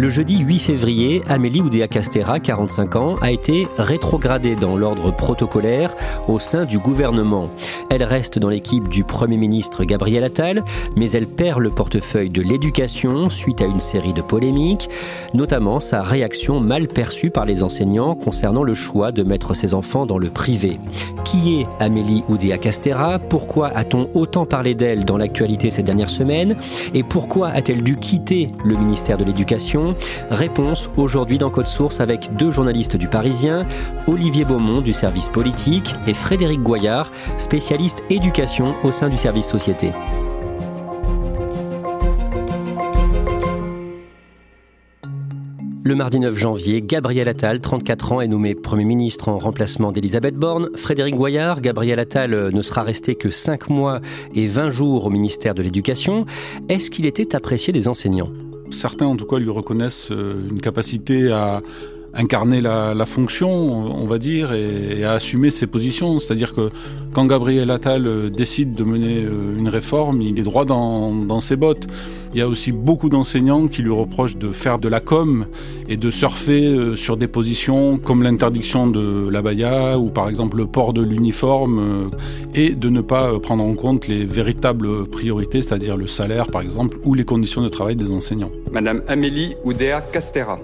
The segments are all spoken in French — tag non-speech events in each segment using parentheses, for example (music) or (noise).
Le jeudi 8 février, Amélie Oudéa-Castera, 45 ans, a été rétrogradée dans l'ordre protocolaire au sein du gouvernement. Elle reste dans l'équipe du Premier ministre Gabriel Attal, mais elle perd le portefeuille de l'éducation suite à une série de polémiques, notamment sa réaction mal perçue par les enseignants concernant le choix de mettre ses enfants dans le privé. Qui est Amélie Oudéa-Castera Pourquoi a-t-on autant parlé d'elle dans l'actualité ces dernières semaines? Et pourquoi a-t-elle dû quitter le ministère de l'Éducation? Réponse aujourd'hui dans Code Source avec deux journalistes du Parisien, Olivier Beaumont du service politique et Frédéric Goyard, spécialiste éducation au sein du service société. Le mardi 9 janvier, Gabriel Attal, 34 ans, est nommé Premier ministre en remplacement d'Elisabeth Borne. Frédéric Goyard, Gabriel Attal ne sera resté que 5 mois et 20 jours au ministère de l'Éducation. Est-ce qu'il était apprécié des enseignants? Certains, en tout cas, lui reconnaissent une capacité à incarner la, la, fonction, on va dire, et, à assumer ses positions. C'est-à-dire que quand Gabriel Attal décide de mener une réforme, il est droit dans, ses bottes. Il y a aussi beaucoup d'enseignants qui lui reprochent de faire de la com et de surfer sur des positions comme l'interdiction de l'abaya ou par exemple le port de l'uniforme et de ne pas prendre en compte les véritables priorités, c'est-à-dire le salaire par exemple ou les conditions de travail des enseignants. Madame Amélie Oudéa Castera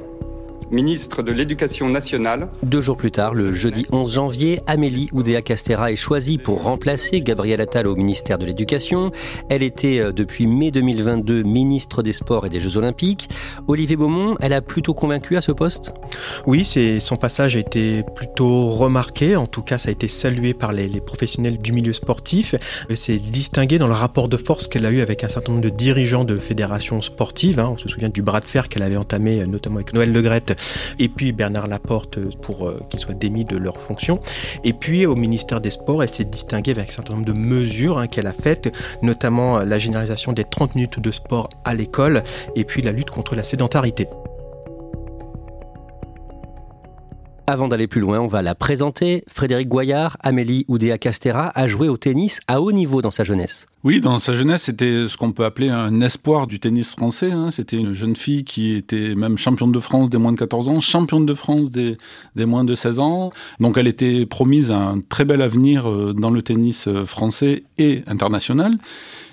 ministre de l'Éducation nationale. Deux jours plus tard, le jeudi 11 janvier, Amélie Oudéa-Castera est choisie pour remplacer Gabriel Attal au ministère de l'Éducation. Elle était depuis mai 2022 ministre des Sports et des Jeux Olympiques. Olivier Beaumont, elle a plutôt convaincu à ce poste? Oui, son passage a été plutôt remarqué. En tout cas, ça a été salué par les, les professionnels du milieu sportif. Elle s'est distinguée dans le rapport de force qu'elle a eu avec un certain nombre de dirigeants de fédérations sportives. Hein. On se souvient du bras de fer qu'elle avait entamé, notamment avec Noël Legrette et puis Bernard Laporte pour euh, qu'ils soient démis de leurs fonctions. Et puis au ministère des Sports, elle s'est distinguée avec un certain nombre de mesures hein, qu'elle a faites, notamment la généralisation des 30 minutes de sport à l'école et puis la lutte contre la sédentarité. Avant d'aller plus loin, on va la présenter. Frédéric Goyard, Amélie Oudéa-Castera a joué au tennis à haut niveau dans sa jeunesse. Oui, dans sa jeunesse, c'était ce qu'on peut appeler un espoir du tennis français. Hein. C'était une jeune fille qui était même championne de France des moins de 14 ans, championne de France des, des moins de 16 ans. Donc elle était promise un très bel avenir dans le tennis français et international.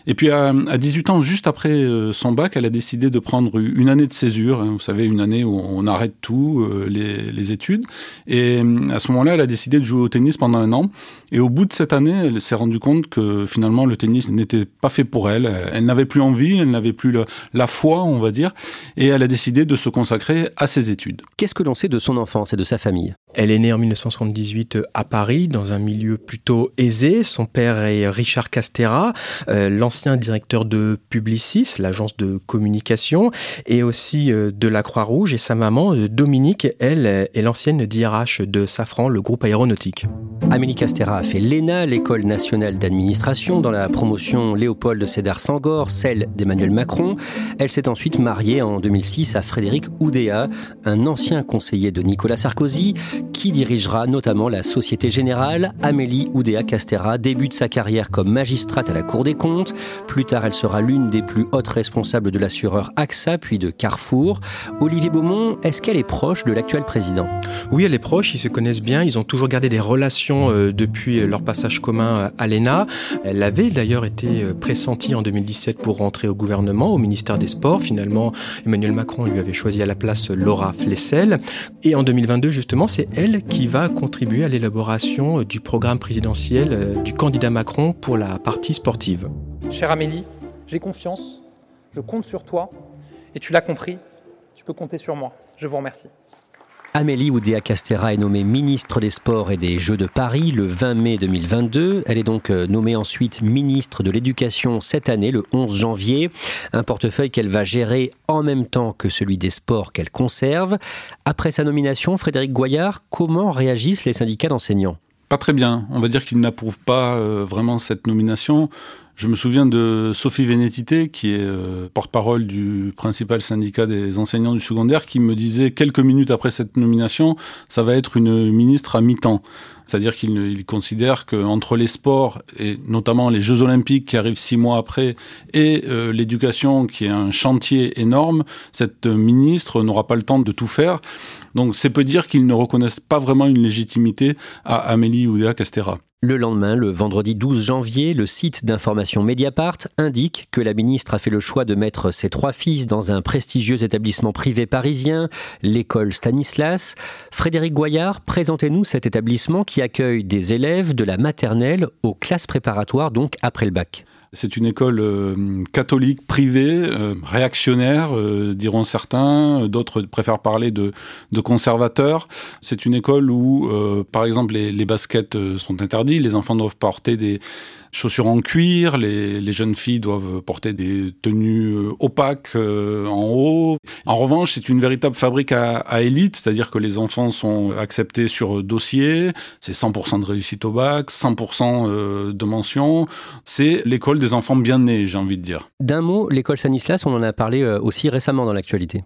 Et puis à, à 18 ans, juste après son bac, elle a décidé de prendre une année de césure. Vous savez, une année où on arrête tout, les, les études. Et à ce moment-là, elle a décidé de jouer au tennis pendant un an. Et au bout de cette année, elle s'est rendue compte que finalement le tennis n'était pas fait pour elle. Elle n'avait plus envie, elle n'avait plus le, la foi, on va dire. Et elle a décidé de se consacrer à ses études. Qu'est-ce que l'on sait de son enfance et de sa famille? Elle est née en 1978 à Paris, dans un milieu plutôt aisé. Son père est Richard Castera, euh, l'ancien directeur de Publicis, l'agence de communication, et aussi euh, de la Croix-Rouge. Et sa maman, Dominique, elle, est l'ancienne DRH de Safran, le groupe aéronautique. Amélie Castera fait l'ENA, l'École nationale d'administration, dans la promotion Léopold Sédar Sangor, celle d'Emmanuel Macron. Elle s'est ensuite mariée en 2006 à Frédéric Oudéa, un ancien conseiller de Nicolas Sarkozy, qui dirigera notamment la Société Générale. Amélie Oudéa-Castera débute sa carrière comme magistrate à la Cour des comptes. Plus tard, elle sera l'une des plus hautes responsables de l'assureur AXA, puis de Carrefour. Olivier Beaumont, est-ce qu'elle est proche de l'actuel président? Oui, elle est proche, ils se connaissent bien, ils ont toujours gardé des relations euh, depuis leur passage commun à l'ENA. Elle avait d'ailleurs été euh, pressentie en 2017 pour rentrer au gouvernement, au ministère des Sports. Finalement, Emmanuel Macron lui avait choisi à la place Laura Flessel. Et en 2022, justement, c'est elle qui va contribuer à l'élaboration euh, du programme présidentiel du candidat Macron pour la partie sportive. Chère Amélie, j'ai confiance, je compte sur toi et tu l'as compris, tu peux compter sur moi. Je vous remercie. Amélie Oudéa Castera est nommée ministre des Sports et des Jeux de Paris le 20 mai 2022. Elle est donc euh, nommée ensuite ministre de l'Éducation cette année, le 11 janvier. Un portefeuille qu'elle va gérer en même temps que celui des sports qu'elle conserve. Après sa nomination, Frédéric Goyard, comment réagissent les syndicats d'enseignants? Pas très bien. On va dire qu'ils n'approuvent pas euh, vraiment cette nomination. Je me souviens de Sophie Vénétité, qui est euh, porte-parole du principal syndicat des enseignants du secondaire, qui me disait quelques minutes après cette nomination, ça va être une ministre à mi-temps. C'est-à-dire qu'il considère qu'entre les sports, et notamment les Jeux olympiques qui arrivent six mois après, et euh, l'éducation qui est un chantier énorme, cette ministre n'aura pas le temps de tout faire. Donc c'est peu dire qu'ils ne reconnaissent pas vraiment une légitimité à Amélie Oudéa Castera. Le lendemain, le vendredi 12 janvier, le site d'information Mediapart indique que la ministre a fait le choix de mettre ses trois fils dans un prestigieux établissement privé parisien, l'école Stanislas. Frédéric Goyard, présentez-nous cet établissement qui accueille des élèves de la maternelle aux classes préparatoires, donc après le bac. C'est une école euh, catholique privée, euh, réactionnaire, euh, diront certains. D'autres préfèrent parler de, de conservateur. C'est une école où, par exemple, les, les baskets sont interdits. Les enfants doivent porter des chaussures en cuir, les, jeunes filles doivent porter des tenues euh, opaques euh, en haut. En revanche, c'est une véritable fabrique à, élite, c'est-à-dire que les enfants sont acceptés sur dossier, c'est 100% de réussite au bac, 100% euh, de mention. C'est l'école des enfants bien nés, j'ai envie de dire. D'un mot, l'école Sanislas, on en a parlé aussi récemment dans l'actualité.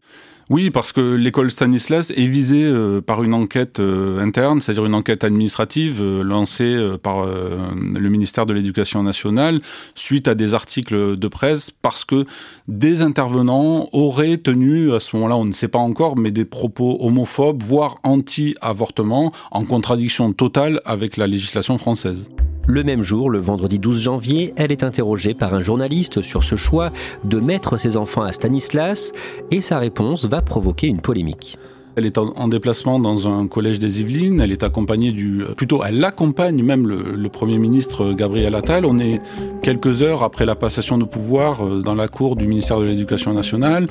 Oui, parce que l'école Stanislas est visée euh, par une enquête euh, interne, c'est-à-dire une enquête administrative euh, lancée par le ministère de l'Éducation nationale suite à des articles de presse parce que des intervenants auraient tenu, à ce moment-là, on ne sait pas encore, mais des propos homophobes, voire anti-avortement, en contradiction totale avec la législation française. Le même jour, le vendredi 12 janvier, elle est interrogée par un journaliste sur ce choix de mettre ses enfants à Stanislas et sa réponse va provoquer une polémique. Elle est en déplacement dans un collège des Yvelines. Elle est accompagnée du, plutôt, elle accompagne même le, premier ministre Gabriel Attal. On est quelques heures après la passation de pouvoir euh, dans la cour du ministère de l'Éducation nationale.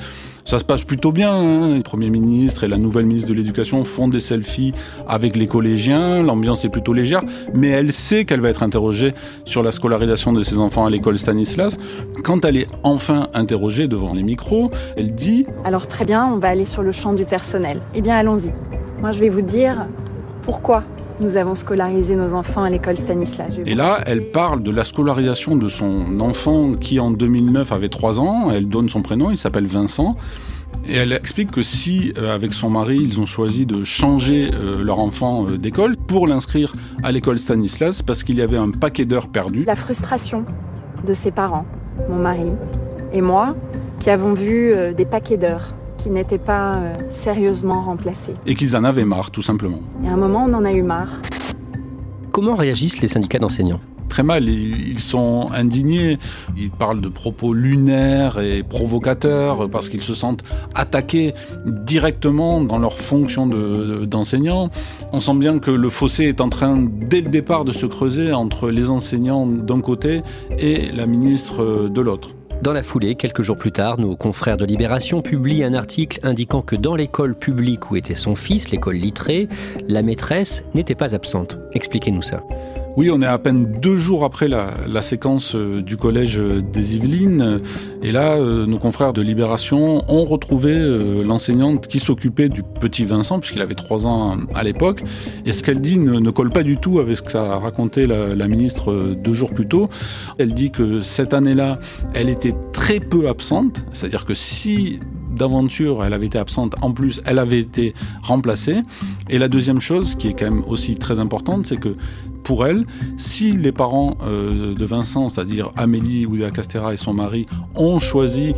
Ça se passe plutôt bien. Hein. Le Premier ministre et la nouvelle ministre de l'Éducation font des selfies avec les collégiens. L'ambiance est plutôt légère, mais elle sait qu'elle va être interrogée sur la scolarisation de ses enfants à l'école Stanislas. Quand elle est enfin interrogée devant les micros, elle dit Alors très bien, on va aller sur le champ du personnel. Eh bien, allons-y. Moi, je vais vous dire pourquoi nous avons scolarisé nos enfants à l'école Stanislas. Et là, elle parle de la scolarisation de son enfant qui en 2009 avait 3 ans. Elle donne son prénom, il s'appelle Vincent. Et elle explique que si, euh, avec son mari, ils ont choisi de changer euh, leur enfant euh, d'école pour l'inscrire à l'école Stanislas parce qu'il y avait un paquet d'heures perdues. La frustration de ses parents, mon mari et moi, qui avons vu des paquets d'heures qui n'étaient pas euh, sérieusement remplacés. Et qu'ils en avaient marre, tout simplement. Et à un moment, on en a eu marre. Comment réagissent les syndicats d'enseignants? Très mal. Ils sont indignés. Ils parlent de propos lunaires et provocateurs parce qu'ils se sentent attaqués directement dans leur fonction d'enseignant. On sent bien que le fossé est en train, dès le départ, de se creuser entre les enseignants d'un côté et la ministre de l'autre. Dans la foulée, quelques jours plus tard, nos confrères de Libération publient un article indiquant que dans l'école publique où était son fils, l'école littrée, la maîtresse n'était pas absente. Expliquez-nous ça. Oui, on est à peine deux jours après la, séquence euh, du collège des Yvelines. Et là, euh, nos confrères de Libération ont retrouvé euh, l'enseignante qui s'occupait du petit Vincent, puisqu'il avait trois ans à l'époque. Et ce qu'elle dit ne, colle pas du tout avec ce qu'a raconté la, ministre deux jours plus tôt. Elle dit que cette année-là, elle était très peu absente. C'est-à-dire que si d'aventure, elle avait été absente, en plus, elle avait été remplacée. Et la deuxième chose, qui est quand même aussi très importante, c'est que pour elle, si les parents euh, de Vincent, c'est-à-dire Amélie Oudéa Castera et son mari, ont choisi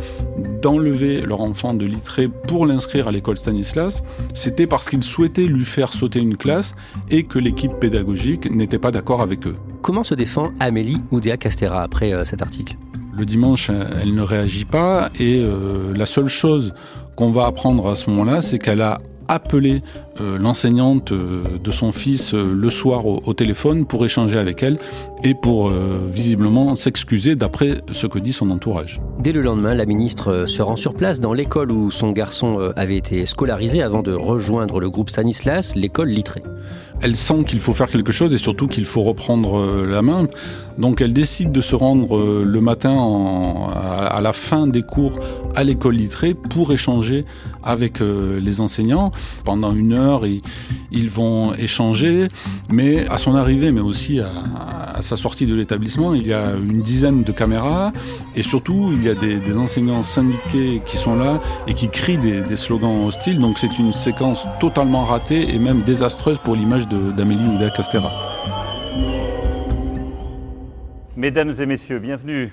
d'enlever leur enfant de Littré pour l'inscrire à l'école Stanislas, c'était parce qu'ils souhaitaient lui faire sauter une classe et que l'équipe pédagogique n'était pas d'accord avec eux. Comment se défend Amélie Oudéa Castera après euh, cet article? Le dimanche, elle ne réagit pas et euh, la seule chose qu'on va apprendre à ce moment-là, c'est qu'elle a appelé euh, l'enseignante euh, de son fils euh, le soir au, au, téléphone pour échanger avec elle et pour visiblement s'excuser d'après ce que dit son entourage. Dès le lendemain, la ministre se rend sur place dans l'école où son garçon avait été scolarisé avant de rejoindre le groupe Stanislas, l'école Littré. Elle sent qu'il faut faire quelque chose et surtout qu'il faut reprendre la main. Donc elle décide de se rendre le matin en, à la fin des cours à l'école Littré pour échanger avec les enseignants. Pendant une heure, ils, vont échanger, mais à son arrivée, mais aussi à, sa sortie de l'établissement, il y a une dizaine de caméras et surtout il y a des, enseignants syndiqués qui sont là et qui crient des, slogans hostiles. Donc c'est une séquence totalement ratée et même désastreuse pour l'image d'Amélie Oudéa Castera. Mesdames et messieurs, bienvenue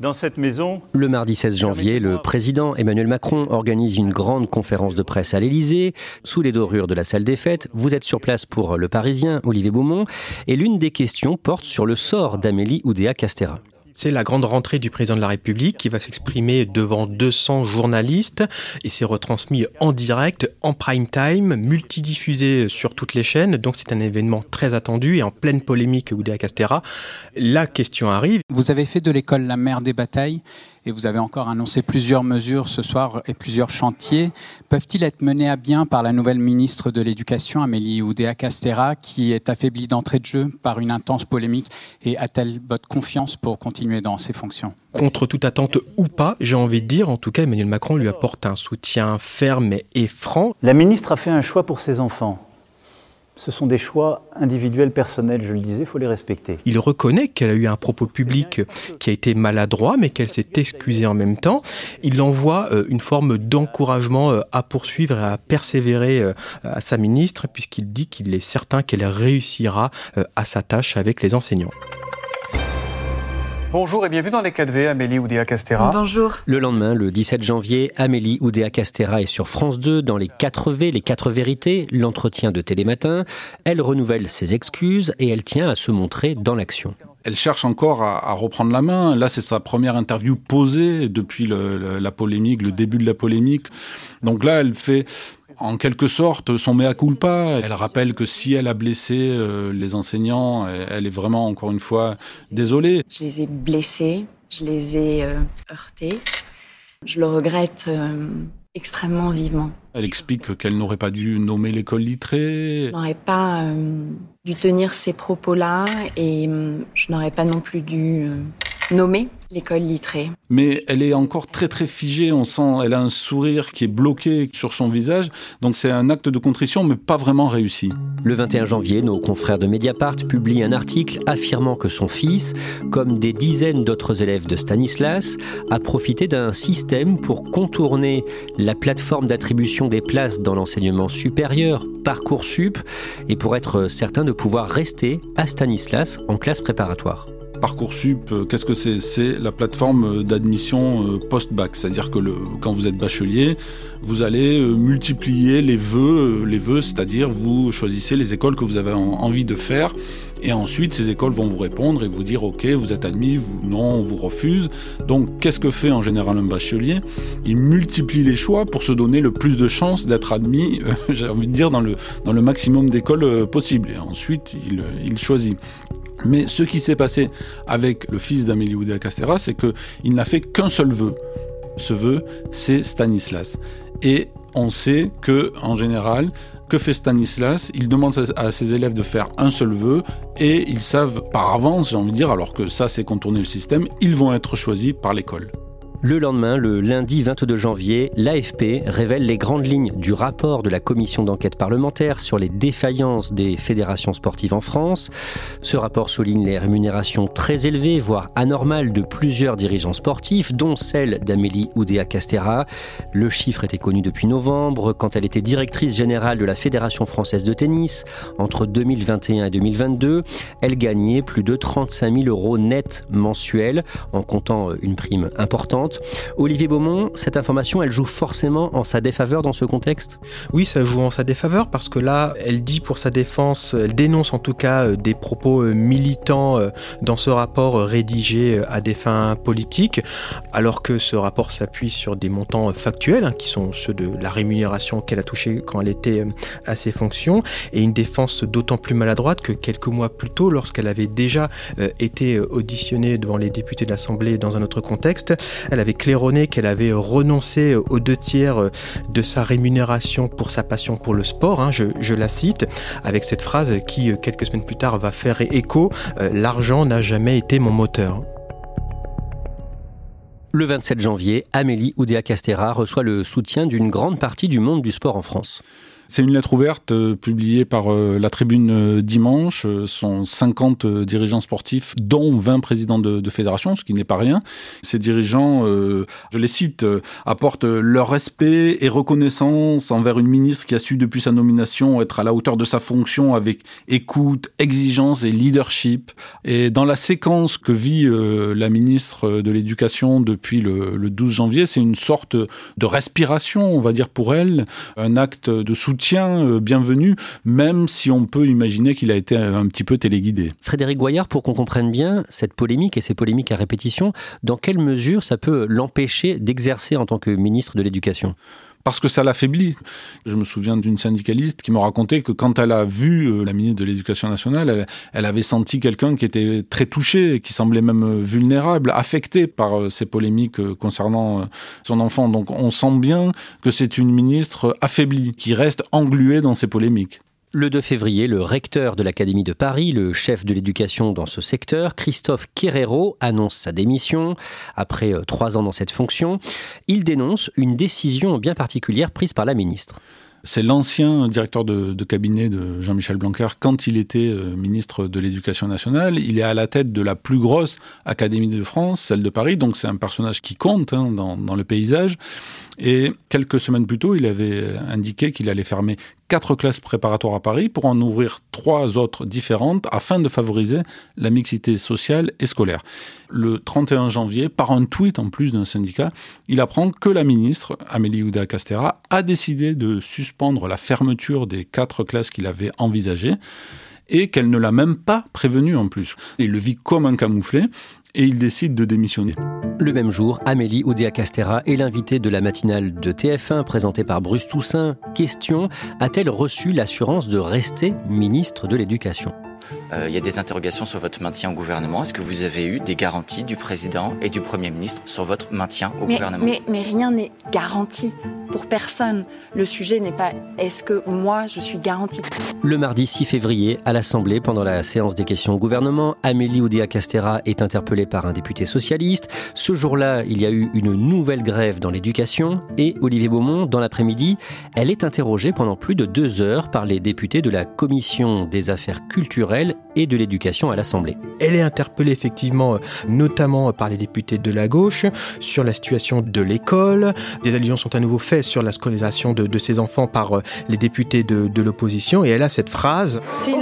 dans cette maison. Le mardi 16 janvier, le président Emmanuel Macron organise une grande conférence de presse à l'Élysée, sous les dorures de la salle des fêtes. Vous êtes sur place pour Le Parisien, Olivier Beaumont, et l'une des questions porte sur le sort d'Amélie Oudéa Castera. C'est la grande rentrée du président de la République qui va s'exprimer devant 200 journalistes et c'est retransmis en direct, en prime time, multidiffusé sur toutes les chaînes. Donc c'est un événement très attendu et en pleine polémique Oudéa Castera. La question arrive. Vous avez fait de l'école la mère des batailles et vous avez encore annoncé plusieurs mesures ce soir et plusieurs chantiers. Peuvent-ils être menés à bien par la nouvelle ministre de l'Éducation, Amélie Oudéa Castera, qui est affaiblie d'entrée de jeu par une intense polémique et a-t-elle votre confiance pour continuer dans ses fonctions? Contre toute attente ou pas, j'ai envie de dire, en tout cas, Emmanuel Macron lui apporte un soutien ferme et franc. La ministre a fait un choix pour ses enfants ce sont des choix individuels, personnels, je le disais, il faut les respecter. Il reconnaît qu'elle a eu un propos public qui a été maladroit, mais qu'elle s'est excusée en même temps. Il envoie une forme d'encouragement à poursuivre et à persévérer à sa ministre, puisqu'il dit qu'il est certain qu'elle réussira à sa tâche avec les enseignants. Bonjour et bienvenue dans les 4V, Amélie Oudéa Castera. Bonjour. Le lendemain, le 17 janvier, Amélie Oudéa Castera est sur France 2 dans les 4 V, les 4 vérités, l'entretien de Télématin. Elle renouvelle ses excuses et elle tient à se montrer dans l'action. Elle cherche encore à, à, reprendre la main. Là, c'est sa première interview posée depuis le, le, la polémique, le début de la polémique. Donc là, elle fait en quelque sorte son mea culpa. Elle rappelle que si elle a blessé euh, les enseignants, elle est vraiment encore une fois désolée. Je les ai blessés, je les ai euh, heurtés. Je le regrette euh, extrêmement vivement. Elle explique qu'elle n'aurait pas dû nommer l'école littrée. Je n'aurais pas euh, dû tenir ces propos-là et euh, je n'aurais pas non plus dû euh, nommer l'école littrée. Mais elle est encore très très figée, on sent, elle a un sourire qui est bloqué sur son visage, donc c'est un acte de contrition mais pas vraiment réussi. Le 21 janvier, nos confrères de Mediapart publient un article affirmant que son fils, comme des dizaines d'autres élèves de Stanislas, a profité d'un système pour contourner la plateforme d'attribution des places dans l'enseignement supérieur, Parcoursup, et pour être certain de pouvoir rester à Stanislas en classe préparatoire. Parcoursup, qu'est-ce que c'est? C'est la plateforme d'admission post-bac, c'est-à-dire que quand vous êtes bachelier, vous allez multiplier les vœux, les vœux, c'est-à-dire vous choisissez les écoles que vous avez envie de faire, et ensuite ces écoles vont vous répondre et vous dire ok, vous êtes admis, vous, non, on vous refuse. Donc qu'est-ce que fait en général un bachelier? Il multiplie les choix pour se donner le plus de chances d'être admis, (laughs) euh, j'ai envie de dire, dans le, maximum d'écoles possibles, et ensuite il, il choisit. Mais ce qui s'est passé avec le fils d'Amélie Oudéa Castera, c'est qu'il n'a fait qu'un seul vœu. Ce vœu, c'est Stanislas. Et on sait que, en général, Que fait Stanislas Il demande à ses élèves de faire un seul vœu et ils savent par avance, j'ai envie de dire, alors que ça c'est contourner le système, ils vont être choisis par l'école. Le lendemain, le lundi 22 janvier, l'AFP révèle les grandes lignes du rapport de la commission d'enquête parlementaire sur les défaillances des fédérations sportives en France. Ce rapport souligne les rémunérations très élevées, voire anormales, de plusieurs dirigeants sportifs, dont celle d'Amélie Oudéa Castera. Le chiffre était connu depuis novembre, quand elle était directrice générale de la Fédération française de tennis. Entre 2021 et 2022, elle gagnait plus de 35 000 euros net mensuels, en comptant une prime importante. Olivier Beaumont, cette information, elle joue forcément en sa défaveur dans ce contexte? Oui, ça joue en sa défaveur parce que là, elle dit pour sa défense, elle dénonce en tout cas euh, des propos euh, militants euh, dans ce rapport rédigé à des fins politiques, alors que ce rapport s'appuie sur des montants factuels, hein, qui sont ceux de la rémunération qu'elle a touchée quand elle était à ses fonctions, et une défense d'autant plus maladroite que quelques mois plus tôt, lorsqu'elle avait déjà été auditionnée devant les députés de l'Assemblée dans un autre contexte, elle avait claironné qu'elle avait renoncé aux deux tiers de sa rémunération pour sa passion pour le sport, hein, je, la cite, avec cette phrase qui, quelques semaines plus tard, va faire écho, euh, L'argent n'a jamais été mon moteur. Le 27 janvier, Amélie Oudéa-Castera reçoit le soutien d'une grande partie du monde du sport en France. C'est une lettre ouverte euh, publiée par euh, la Tribune euh, dimanche. Sont 50 dirigeants sportifs, dont 20 présidents de, de fédération, ce qui n'est pas rien. Ces dirigeants, je les cite, apportent leur respect et reconnaissance envers une ministre qui a su depuis sa nomination être à la hauteur de sa fonction avec écoute, exigence et leadership. Et dans la séquence que vit la ministre de l'Éducation depuis le 12 janvier, c'est une sorte de respiration, on va dire pour elle, un acte de soutien euh, bienvenu, même si on peut imaginer qu'il a été un petit peu téléguidé. Frédéric Goyard, pour qu'on comprenne bien cette polémique et ces polémiques à répétition, dans quelle mesure ça peut l'empêcher d'exercer en tant que ministre de l'Éducation? Parce que ça l'affaiblit. Je me souviens d'une syndicaliste qui me racontait que quand elle a vu euh, la ministre de l'Éducation nationale, elle, avait senti quelqu'un qui était très touché, qui semblait même euh, vulnérable, affecté par euh, ces polémiques concernant son enfant. Donc on sent bien que c'est une ministre affaiblie, qui reste engluée dans ces polémiques. Le 2 février, le recteur de l'Académie de Paris, le chef de l'éducation dans ce secteur, Christophe Querero, annonce sa démission après euh, trois ans dans cette fonction. Il dénonce une décision bien particulière prise par la ministre. C'est l'ancien directeur de, cabinet de Jean-Michel Blanquer quand il était euh, ministre de l'Éducation nationale. Il est à la tête de la plus grosse académie de France, celle de Paris, donc c'est un personnage qui compte hein, dans, le paysage. Et quelques semaines plus tôt, il avait indiqué qu'il allait fermer quatre classes préparatoires à Paris pour en ouvrir trois autres différentes afin de favoriser la mixité sociale et scolaire. Le 31 janvier, par un tweet en plus d'un syndicat, il apprend que la ministre, Amélie Oudéa Castera, a décidé de suspendre la fermeture des quatre classes qu'il avait envisagées et qu'elle ne l'a même pas prévenu en plus. Il le vit comme un camouflet et il décide de démissionner. Le même jour, Amélie Oudéa Castera est l'invitée de la matinale de TF1 présentée par Bruce Toussaint. Question a-t-elle reçu l'assurance de rester ministre de l'Éducation? Il y a des interrogations sur votre maintien au gouvernement. Est-ce que vous avez eu des garanties du président et du Premier ministre sur votre maintien au gouvernement mais, mais rien n'est garanti pour personne. Le sujet n'est pas est-ce que moi je suis garantie? Le mardi 6 février, à l'Assemblée, pendant la séance des questions au gouvernement, Amélie Oudéa Castera est interpellée par un député socialiste. Ce jour-là, il y a eu une nouvelle grève dans l'éducation et Olivier Beaumont, dans l'après-midi, elle est interrogée pendant plus de deux heures par les députés de la Commission des affaires culturelles et de l'éducation à l'Assemblée. Elle est interpellée effectivement, notamment par les députés de la gauche, sur la situation de l'école. Des allusions sont à nouveau faites sur la scolarisation de, ses enfants par euh, les députés de, l'opposition. Et elle a cette phrase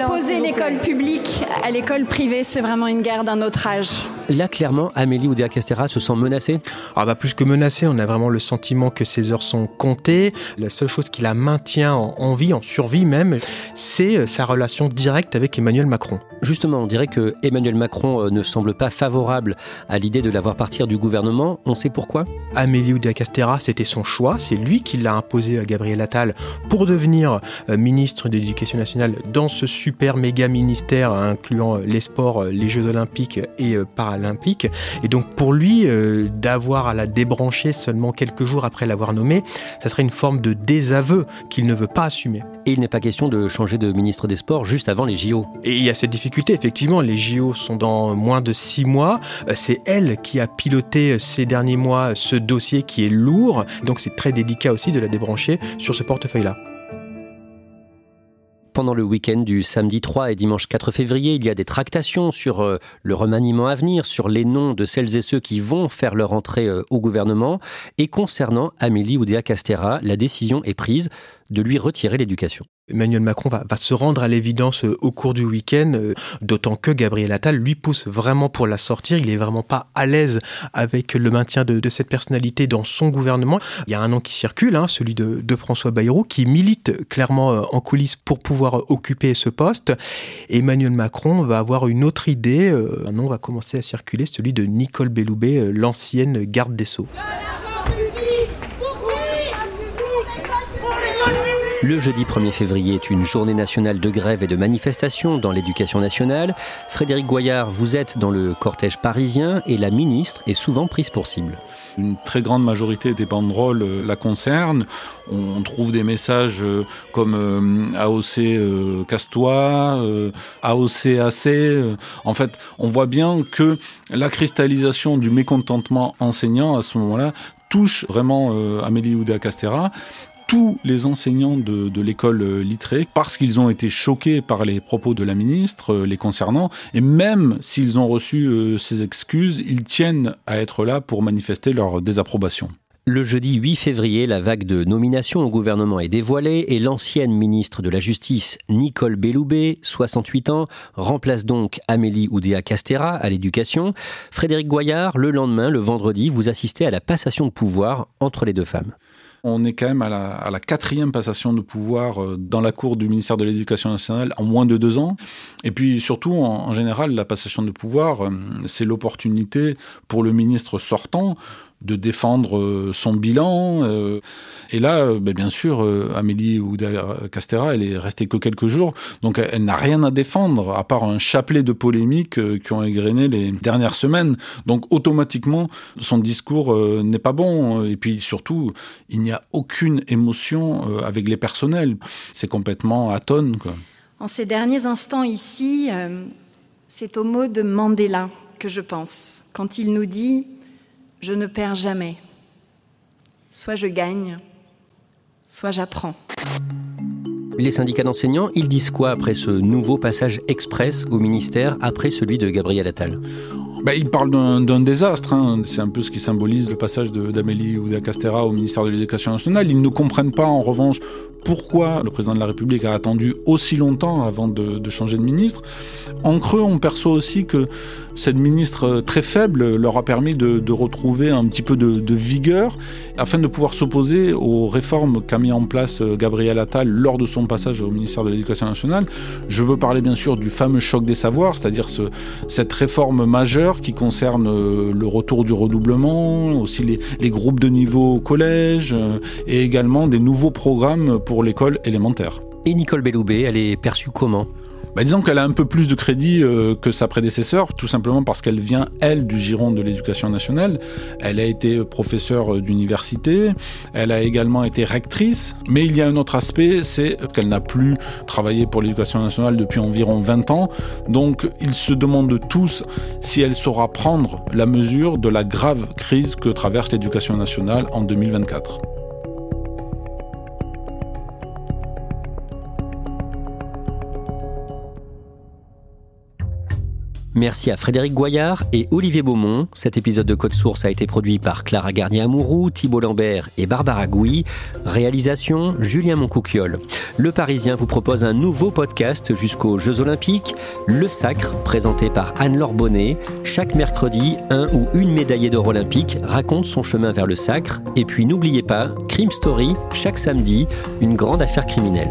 Opposer l'école publique à l'école privée, c'est vraiment une guerre d'un autre âge. Là, clairement, Amélie Oudéa Castera se sent menacée ah bah Plus que menacée, on a vraiment le sentiment que ses heures sont comptées. La seule chose qui la maintient en vie, en survie même, c'est euh, sa relation directe avec Emmanuel Macron. Justement, on dirait que Emmanuel Macron euh, ne semble pas favorable à l'idée de la voir partir du gouvernement. On sait pourquoi? Amélie Oudéa Castera, c'était son choix. C'est lui qui l'a imposé à Gabriel Attal pour devenir euh, ministre de l'Éducation nationale dans ce super méga ministère incluant les sports, les Jeux olympiques et paralympiques paralympiques. Et donc pour lui, euh, d'avoir à la débrancher seulement quelques jours après l'avoir nommé, ça serait une forme de désaveu qu'il ne veut pas assumer. Et il n'est pas question de changer de ministre des Sports juste avant les JO. Et il y a cette difficulté, effectivement, les JO sont dans moins de six mois. Euh, c'est elle qui a piloté ces derniers mois ce dossier qui est lourd, donc c'est très délicat aussi de la débrancher sur ce portefeuille-là. Pendant le week-end du samedi 3 et dimanche 4 février, il y a des tractations sur euh, le remaniement à venir, sur les noms de celles et ceux qui vont faire leur entrée euh, au gouvernement. Et concernant Amélie Oudéa Castera, la décision est prise de lui retirer l'éducation. Emmanuel Macron va, se rendre à l'évidence euh, au cours du week-end, euh, d'autant que Gabriel Attal lui pousse vraiment pour la sortir. Il est vraiment pas à l'aise avec le maintien de, cette personnalité dans son gouvernement. Il y a un nom qui circule, hein, celui de, François Bayrou, qui milite clairement euh, en coulisses pour pouvoir occuper ce poste. Emmanuel Macron va avoir une autre idée. Un nom va commencer à circuler, celui de Nicole Belloubet, l'ancienne garde des Sceaux. Le jeudi 1er février est une journée nationale de grève et de manifestation dans l'éducation nationale. Frédéric Goyard, vous êtes dans le cortège parisien et la ministre est souvent prise pour cible. Une très grande majorité des banderoles euh, la concernent. On trouve des messages euh, comme euh, AOC Castois, AOC AC. En fait, on voit bien que la cristallisation du mécontentement enseignant à ce moment-là touche vraiment Amélie Oudéa Castera tous les enseignants de, l'école euh, littrée parce qu'ils ont été choqués par les propos de la ministre euh, les concernant et même s'ils ont reçu euh, ces excuses, ils tiennent à être là pour manifester leur désapprobation. Le jeudi 8 février, la vague de nomination au gouvernement est dévoilée et l'ancienne ministre de la Justice, Nicole Belloubet, 68 ans, remplace donc Amélie Oudéa Castera à l'éducation. Frédéric Goyard, le lendemain, le vendredi, vous assistez à la passation de pouvoir entre les deux femmes. On est quand même à la, quatrième passation de pouvoir euh, dans la cour du ministère de l'Éducation nationale en moins de deux ans. Et puis surtout, en général, la passation de pouvoir, euh, c'est l'opportunité pour le ministre sortant de défendre euh, son bilan. Euh, et là, euh, ben, bien sûr, Amélie Oudéa Castera, elle est restée que quelques jours, donc elle, n'a rien à défendre, à part un chapelet de polémiques qui ont égrené les dernières semaines. Donc automatiquement, son discours n'est pas bon. Et puis surtout, il n'y a aucune émotion avec les personnels. C'est complètement atone. Quoi. En ces derniers instants ici, c'est au mot de Mandela que je pense, quand il nous dit je ne perds jamais. Soit je gagne, soit j'apprends. Les syndicats d'enseignants, ils disent quoi après ce nouveau passage express au ministère, après celui de Gabriel Attal? Bah, il parle d'un désastre. Hein. C'est un peu ce qui symbolise le passage d'Amélie ou Castera au ministère de l'Éducation nationale. Ils ne comprennent pas, en revanche, pourquoi le président de la République a attendu aussi longtemps avant de, changer de ministre. En creux, on perçoit aussi que cette ministre très faible leur a permis de, retrouver un petit peu de, vigueur afin de pouvoir s'opposer aux réformes qu'a mis en place euh, Gabriel Attal lors de son passage au ministère de l'Éducation nationale. Je veux parler bien sûr du fameux choc des savoirs, c'est-à-dire ce, cette réforme majeure qui concerne euh, le retour du redoublement, aussi les, les groupes de niveau au collège euh, et également des nouveaux programmes pour l'école élémentaire. Et Nicole Belloubet, elle est perçue comment? Bah, disons qu'elle a un peu plus de crédit euh, que sa prédécesseur, tout simplement parce qu'elle vient, elle, du giron de l'éducation nationale. Elle a été professeure euh, d'université, elle a également été rectrice, mais il y a un autre aspect, c'est qu'elle n'a plus travaillé pour l'éducation nationale depuis environ 20 ans. Donc ils se demandent tous si elle saura prendre la mesure de la grave crise que traverse l'éducation nationale en 2024. Merci à Frédéric Goyard et Olivier Beaumont. Cet épisode de Code Source a été produit par Clara Garnier-Amouroux, Thibault Lambert et Barbara Gouy. Réalisation Julien Moncouquiole. Le Parisien vous propose un nouveau podcast jusqu'aux Jeux Olympiques, Le Sacre, présenté par Anne-Laure Bonnet. Chaque mercredi, un ou une médaillée d'or olympique raconte son chemin vers le sacre. Et puis n'oubliez pas, Crime Story, chaque samedi, une grande affaire criminelle.